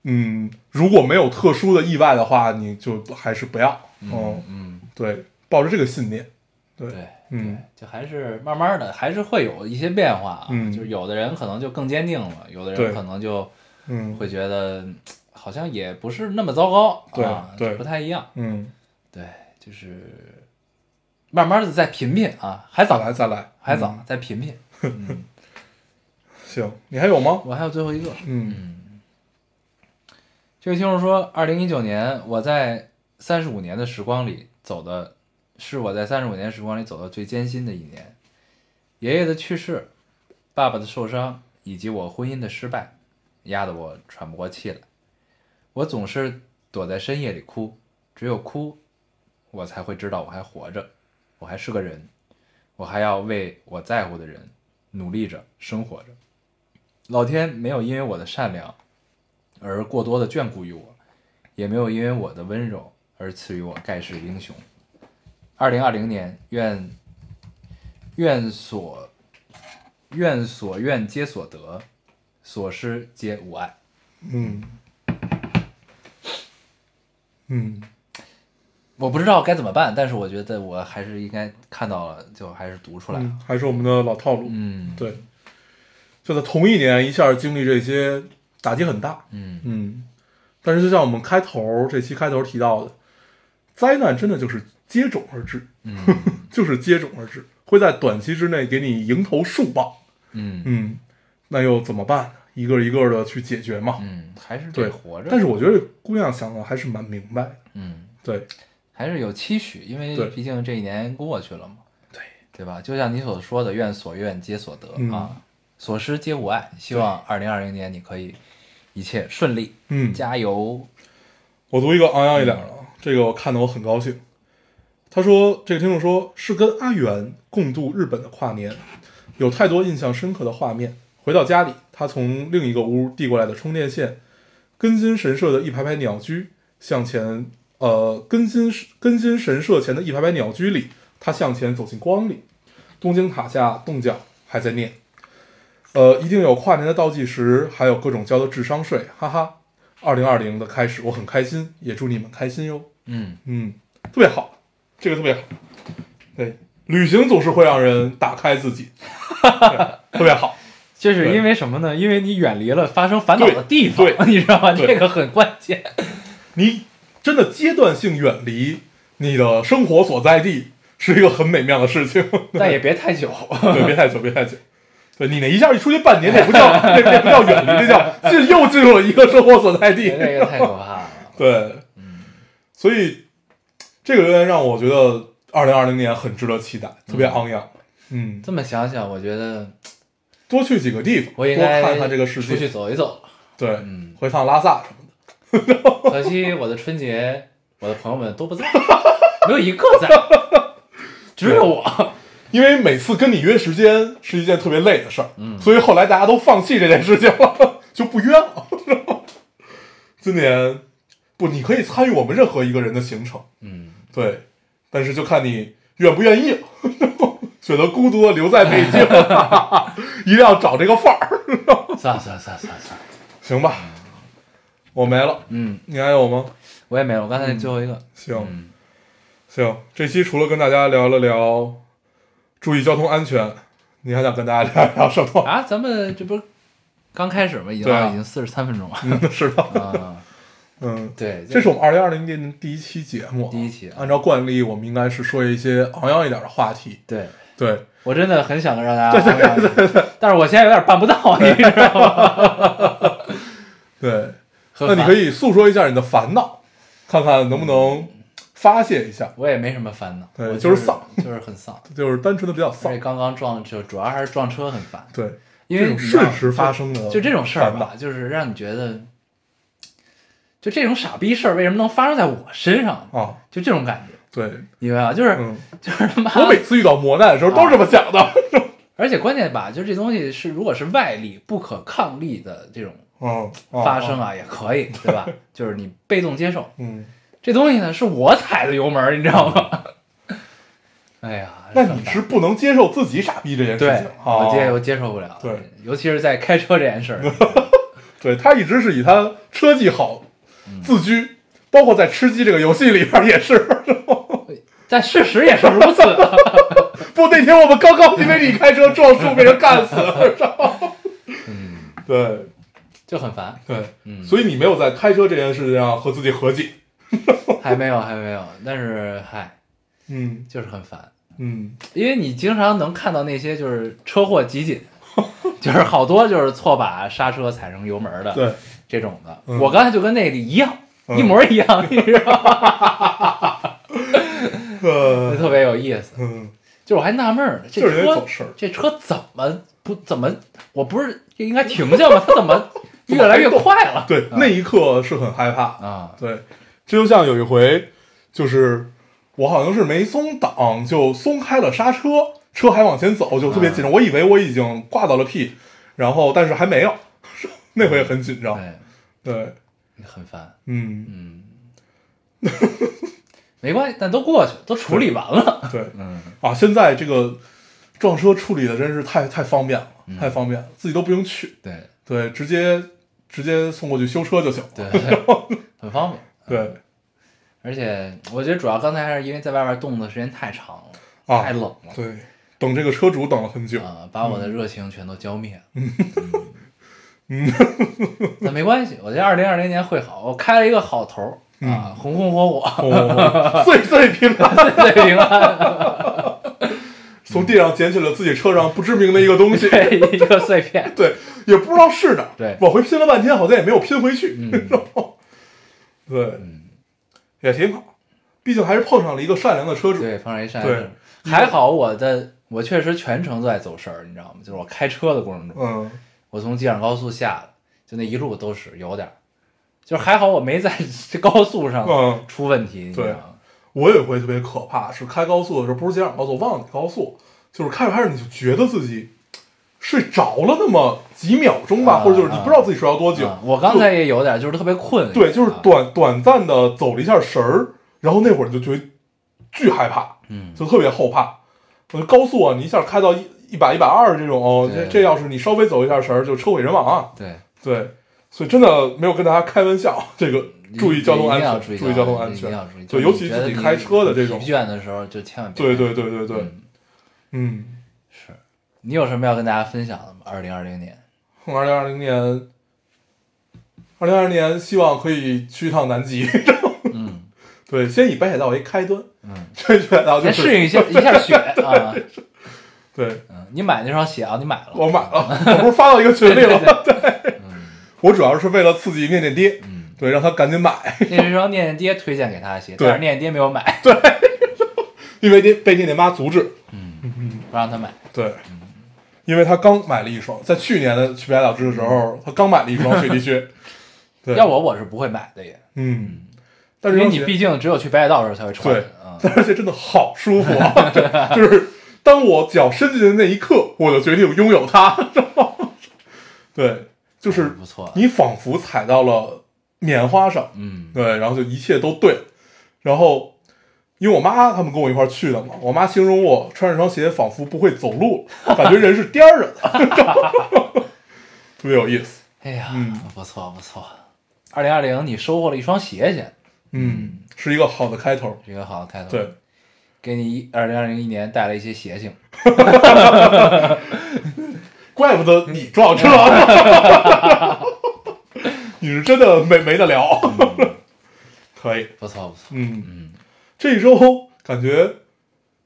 嗯，如果没有特殊的意外的话，你就还是不要，嗯嗯，嗯，对，抱着这个信念，对，对，嗯，就还是慢慢的，还是会有一些变化啊。嗯。就是有的人可能就更坚定了，有的人可能就嗯，会觉得嗯好像也不是那么糟糕，对啊对。不太一样。嗯，对，就是慢慢的再品品啊，还早，再来再来，还早嗯，再品品。嗯行，你还有吗？我还有最后一个，嗯这位听众说，二零一九年我在三十五年的时光里走的，是我在三十五年时光里走的最艰辛的一年。爷爷的去世，爸爸的受伤，以及我婚姻的失败，压得我喘不过气来。我总是躲在深夜里哭，只有哭，我才会知道我还活着，我还是个人，我还要为我在乎的人努力着生活着。老天没有因为我的善良而过多的眷顾于我，也没有因为我的温柔而赐予我盖世英雄。二零二零年，愿愿所愿所愿皆所得，所失皆无碍。嗯嗯，我不知道该怎么办，但是我觉得我还是应该看到了，就还是读出来还是我们的老套路。嗯，对，就在同一年一下经历这些，打击很大。嗯嗯，但是就像我们开头这期开头提到的，灾难真的就是接踵而至，嗯 就是接踵而至，会在短期之内给你迎头数棒。嗯嗯，那又怎么办呢？一个一个的去解决嘛。嗯，还是对得活着。但是我觉得这姑娘想的还是蛮明白的。嗯，对，还是有期许，因为毕竟这一年过去了嘛。对，对吧？就像你所说的，愿所愿皆所得、嗯啊，所失皆无碍。希望二零二零年你可以一切顺利，嗯，加油。我读一个昂扬一点的，啊，这个我看的我很高兴。他说，这个听众说是跟阿元共度日本的跨年，有太多印象深刻的画面。回到家里，他从另一个屋递过来的充电线，根津神社的一排排鸟居向前，呃，根津根津神社前的一排排鸟居里，他向前走进光里。东京塔下冻角还在念，呃，一定有跨年的倒计时，还有各种交的智商税，哈哈。二零二零的开始，我很开心，也祝你们开心哟。嗯，嗯，特别好，这个特别好。对，旅行总是会让人打开自己，对特别好。就是因为什么呢？因为你远离了发生烦恼的地方，对 你知道吗？这个很关键。你真的阶段性远离你的生活所在地，是一个很美妙的事情。但也别太久。对，别太久，别太久。对你那一下一出去半年，那不叫 那那不叫远离，那叫进又进入了一个生活所在地。这个太可怕了。对，所以这个留言让我觉得二零二零年很值得期待，特别昂扬。嗯，这么想想，我觉得多去几个地方，多我应该看看这个世界出去界。走一走。对，嗯，回趟拉萨什么的。可惜我的春节，我的朋友们都不在，没有一个在，只有我。因为每次跟你约时间是一件特别累的事儿，嗯所以后来大家都放弃这件事情了，就不约了。今年不，你可以参与我们任何一个人的行程，嗯，对，但是就看你愿不愿意了。选择孤独的留在北京，一定要找这个范儿，算了算了算了算了算了。行吧？我没了，嗯，你还有吗？我也没了，我刚才最后一个。行，嗯，行，这期除了跟大家聊了聊注意交通安全，你还想跟大家聊聊什么？啊，咱们这不是刚开始吗？已经已经四十三分钟了。嗯，是的，啊，嗯，对，这是我们二零二零年的第一期节目，第一期啊按照惯例，我们应该是说一些昂扬一点的话题。对。对，我真的很想让大家对对对但是我现在有点办不到，你知道吗？对，很那你可以诉说一下你的烦恼，看看能不能发泄一下。我也没什么烦恼，对我就是丧，就是很丧。就是单纯的比较而丧且，刚刚撞，就主要还是撞车很烦，对，因为瞬时发生的就这种事儿吧，就是让你觉得，就这种傻逼事儿为什么能发生在我身上？啊，就这种感觉，对，你明白吗？就是、嗯，就是他妈，我每次遇到磨难的时候都是这么想的，而且关键吧，就这东西是如果是外力不可抗力的这种嗯，发生，啊，也可以，对吧？就是你被动接受嗯，这东西呢，是我踩的油门，你知道吗？哎呀，那你是不能接受自己傻逼这件事对情，，我接哦我接受不了，对，尤其是在开车这件事儿，对他一直是以他车技好嗯自居，包括在吃鸡这个游戏里边也是。但事实也是如此。不，那天我们刚刚因为你开车撞树被人干死了，知道吗？嗯，对就很烦，对，嗯，所以你没有在开车这件事情上和自己和解。还没有，还没有，但是嗨，嗯就是很烦，嗯，因为你经常能看到那些就是车祸集锦，就是好多就是错把刹车踩成油门的，对，这种的。嗯我刚才就跟那个一样，嗯一模一样，你知道吗？呃，特别有意思。嗯，就是我还纳闷儿呢，这车这车怎么不怎么？我不是就应该停下吗？它怎么越来越快了？对，啊那一刻是很害怕。啊，对，这就像有一回，就是我好像是没松档就松开了刹车，车还往前走，就特别紧张。我以为我已经挂到了 P，然后但是还没有，那回也很紧张。对，对，很烦。嗯，嗯，没关系，但都过去，都处理完了。对嗯，啊，现在这个撞车处理的真是太太方便了，嗯太方便了，自己都不用去，对对，直接直接送过去修车就行了。对，很方便。对而且我觉得主要刚才还是因为在外面冻的时间太长了，啊太冷了。对，等这个车主等了很久。啊，把我的热情全都浇灭了。嗯嗯，那没关系，我觉得二零二零年会好。我开了一个好头啊，红红火火，哦，岁岁平安，岁岁平安，从地上捡起了自己车上不知名的一个东西，对一个碎片。对，也不知道是哪儿，对。往回拼了半天，好像也没有拼回去，嗯。然后，对，也挺好，毕竟还是碰上了一个善良的车主，对，碰上一扇对子，还好我的我确实全程都在走神儿，你知道吗？就是我开车的过程中，嗯，我从机场高速下来，就那一路都是有点儿，就是还好我没在这高速上嗯。出问题，你知道对吗？我有一回特别可怕，是开高速的时候，不是京广高速，忘了哪高速，就是开着开着你就觉得自己睡着了那么几秒钟吧，啊或者就是你不知道自己睡着多久，啊我刚才也有点儿，就是特别困。对，就是啊，短短暂的走了一下神儿，然后那会儿你就觉得巨害怕，嗯，就特别后怕。我觉得高速啊，你一下开到一一百一百二这种，哦，这这要是你稍微走一下神儿，就车毁人亡啊。对，对，所以真的没有跟大家开玩笑，这个注意交通安全，注意交通安全。对，就尤其自己开车的这种疲，倦的时候，就千万别对对对对对，嗯嗯。是你有什么要跟大家分享的吗？二零二零年，二零二零年，二零二零年希望可以去一趟南极。嗯 对，先以北海道为开端，嗯，这北海道就是先适应一下一下雪啊。对，嗯，你买那双鞋啊？你买了？我买了，我不是发到一个群里了吗？对，嗯我主要是为了刺激念念爹，嗯，对，让他赶紧买，那是一双念念爹推荐给他的鞋，对但是念念爹没有买，对因为爹被念念妈阻止。嗯不让他买。对，因为他刚买了一双，在去年的去北海道之的时候，他刚买了一双雪地靴。对，要我我是不会买的也，嗯，但因为你毕竟只有去北海道的时候才会穿对啊。而且真的好舒服啊！对就是当我脚伸进去的那一刻，我就决定拥有它。对，就是不错，你仿佛踩到了棉花上，嗯对，然后就一切都对。然后，因为我妈他们跟我一块儿去的嘛，我妈形容我穿这双鞋仿佛不会走路，感觉人是颠儿着的，特别有意思。哎呀嗯，不错不错。二零二零你收获了一双鞋去，嗯，是一个好的开头。是一个好的开头。对，，给你一二零二零一年带来一些邪性。怪不得你撞车，你是真的没没得聊。可以，不错不错，嗯，嗯。这一周感觉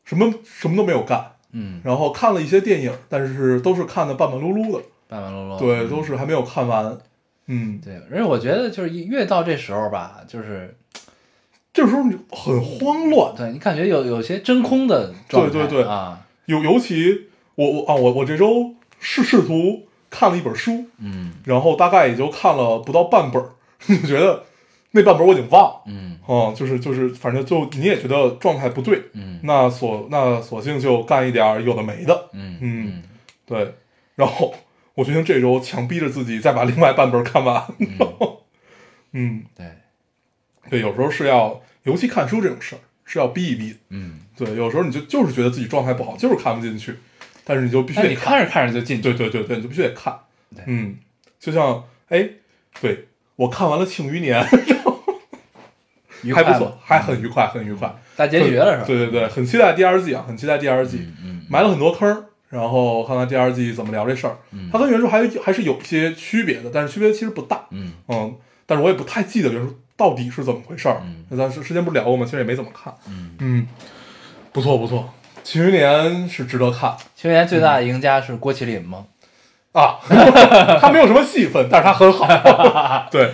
什么什么都没有干，嗯，然后看了一些电影，但是都是看的半半碌碌的，半半落落。对，嗯。都是还没有看完。嗯，对，而且我觉得就是越到这时候吧，就是这时候你很慌乱，对你感觉有有些真空的状态，对对对。啊，尤尤其我我啊我我这周试试图看了一本书，嗯。然后大概也就看了不到半本儿，就觉得那半本儿我已经忘了。嗯。哦、就是就是，反正就你也觉得状态不对，嗯。那索那索性就干一点儿有的没的，嗯嗯对。然后我决定这周强逼着自己再把另外半本看完。嗯，对，对，有时候是要，尤其看书这种事儿是要逼一逼。嗯，对，有时候你就就是觉得自己状态不好，就是看不进去，但是你就必须得看着看着就进去，对对对对，你就必须得看。嗯，就像哎，对我看完了《庆余年》，愉快还不错，还很愉快，很愉快。大结局了是吧？对对对，很期待第二季啊，很期待第二季。嗯嗯埋了很多坑，然后看看第二季怎么聊这事儿。嗯它跟原著还还是有一些区别的，但是区别其实不大。嗯嗯，但是我也不太记得原著到底是怎么回事儿。嗯那咱时时间不是聊过吗？其实也没怎么看。嗯，嗯，不错不错，《庆余年》是值得看。庆余年最大的赢家是郭麒麟吗？啊，他没有什么戏份，但是他很好。对，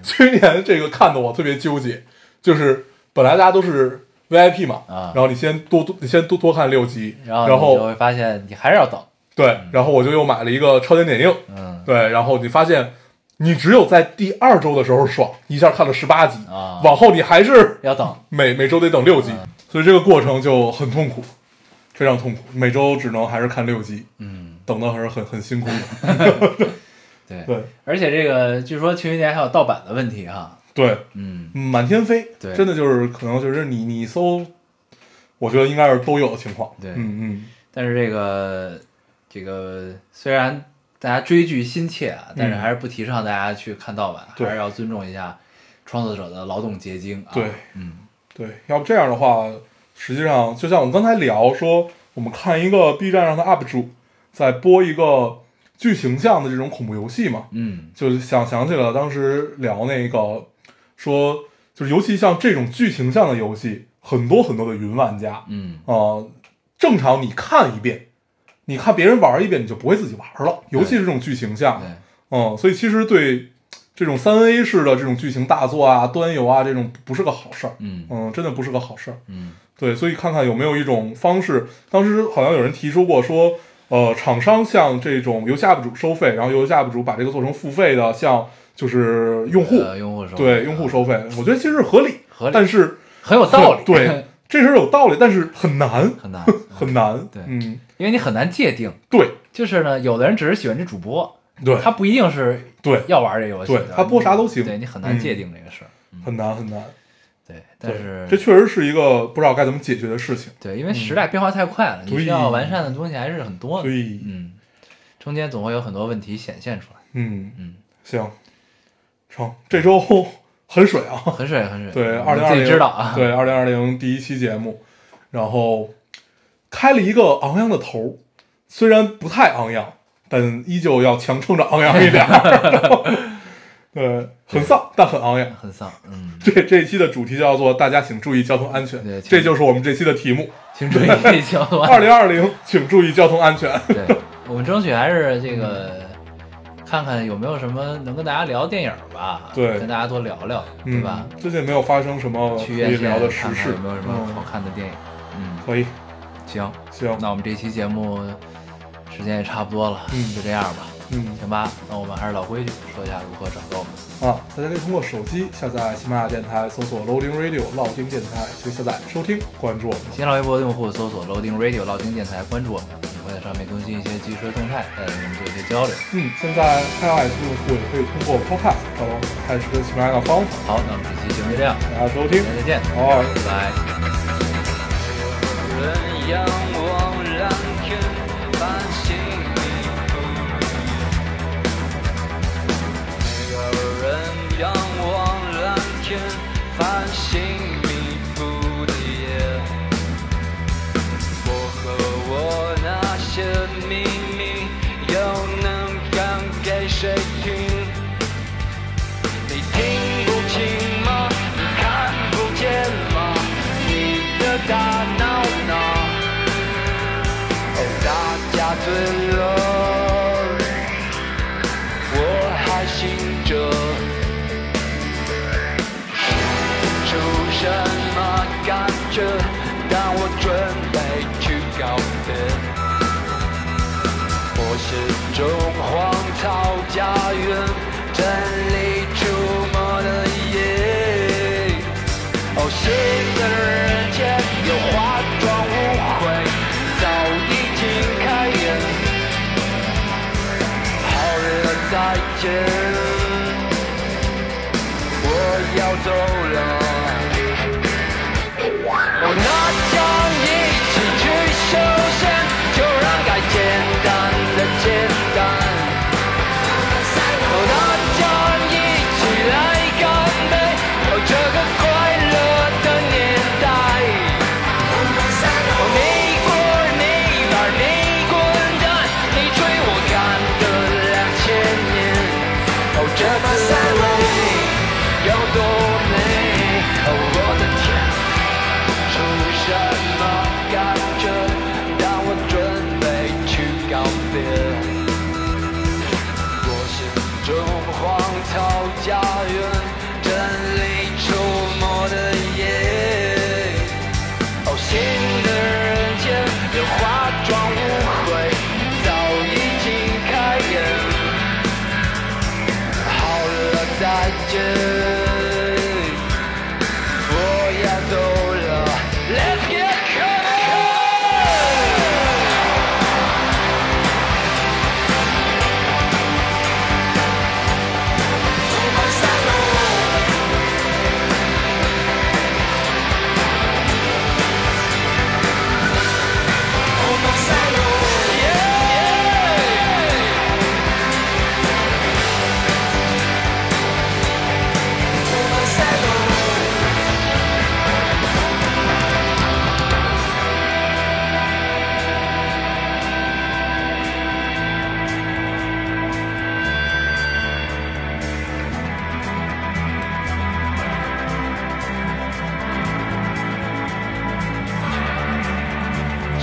去年这个看的我特别纠结，就是本来大家都是 VIP 嘛，啊。然后你先多多，你先多多看六集，然后然你就会发现你还是要等，对，然后我就又买了一个超前点映，嗯。对，然后你发现你只有在第二周的时候爽，一下看了十八集，啊。往后你还是要等，每每周得等六集，嗯。所以这个过程就很痛苦，非常痛苦，每周只能还是看六集，嗯，等的还是很很辛苦。的。对对。而且这个据说去年还有盗版的问题哈，对，嗯。满天飞，对。真的就是可能就是你你搜，我觉得应该是都有的情况。对。嗯嗯，但是这个这个虽然大家追剧心切啊，但是还是不提倡大家去看盗版，对。还是要尊重一下创作者的劳动结晶啊。对，嗯。对，要不这样的话，实际上就像我们刚才聊说，我们看一个 B 站上的 UP 主在播一个剧情向的这种恐怖游戏嘛，嗯。就是想想起了当时聊那个说，就是尤其像这种剧情向的游戏，很多很多的云玩家，嗯。啊，正常你看一遍，你看别人玩一遍，你就不会自己玩了，尤其是这种剧情向对，嗯，所以其实对这种三 A 式的这种剧情大作啊、端游啊，这种不是个好事儿，嗯。嗯，真的不是个好事儿。嗯。对，所以看看有没有一种方式，当时好像有人提出过说，呃，厂商向这种游戏 UP 主收费，然后游戏 UP 主把这个做成付费的，向就是用户，呃用户收对用户收费，我觉得其实是合理，合理。但是很有道理，对，这是有道理，但是很难，很难。很难，对。嗯，因为你很难界定，对。就是呢，有的人只是喜欢这主播，对，他不一定是对。要玩这个游戏，对他播啥都行。对你很难嗯界定这个事儿。很难很难，对，但是这确实是一个不知道该怎么解决的事情，对，因为时代变化太快了，你对需要完善的东西还是很多的。所以，嗯，中间总会有很多问题显现出来。嗯，嗯，行，成，这周很水啊，很水很水。对，二零二零知道啊。对，二零二零第一期节目，然后开了一个昂扬的头，虽然不太昂扬，但依旧要强撑着昂扬一点儿。对，很丧，但很昂扬。很丧。嗯，这这一期的主题叫做“大家请注意交通安全对”，这就是我们这期的题目。请注意交通安二零二零，请注意交通安全。对，我们争取还是这个，看看有没有什么能跟大家聊电影吧。对跟大家多聊聊，对嗯吧？？最近没有发生什么可以聊的时事，有没有什么嗯好看的电影。嗯，可以，行，行，那我们这期节目时间也差不多了，嗯就这样吧。嗯行吧，那我们还是老规矩，说一下如何找到我们。啊，大家可以通过手机下载喜马拉雅电台，搜索 Loading Radio 老丁电台，去下载收听，关注我们。新浪微博的用户搜索 Loading Radio 老丁电台，关注我们，我们会在上面更新一些即时的动态，带你们做一些交流。嗯，现在 iOS 用户也可以通过 Podcast 找到我们开始跟喜马拉雅的方法。好，那我们这期节目就这样，大家收听，再见，好。拜拜。人仰望繁星密布的夜。我和我那些秘感觉？当我准备去告别。我是中荒草家园，整理出没的夜。哦，新的人间有化妆舞会，早已经开演。好日子再见，我要走了。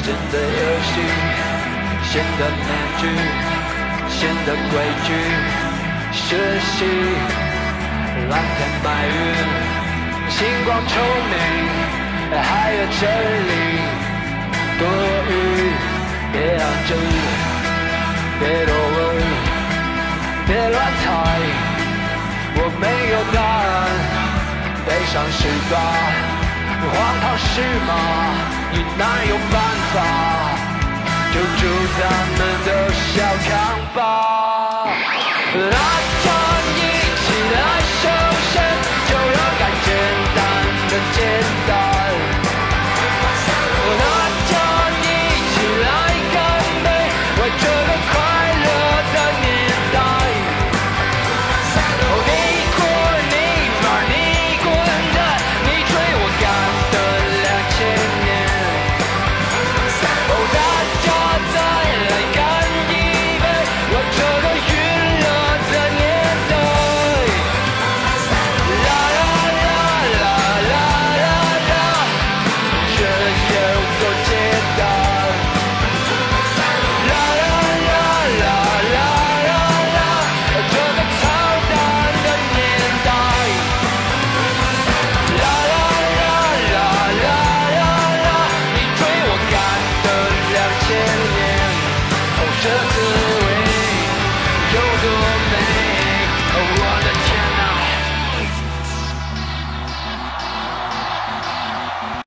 新的游戏，新的面具，新的规矩，学习蓝天白云，星光聪明，还有真理，多余别让真，别多问，别乱猜，我没有答案，悲伤是吧？荒唐是吗？你哪有办法法，就祝他们都小康吧。拉长一起来瘦身，就要该简单的简单。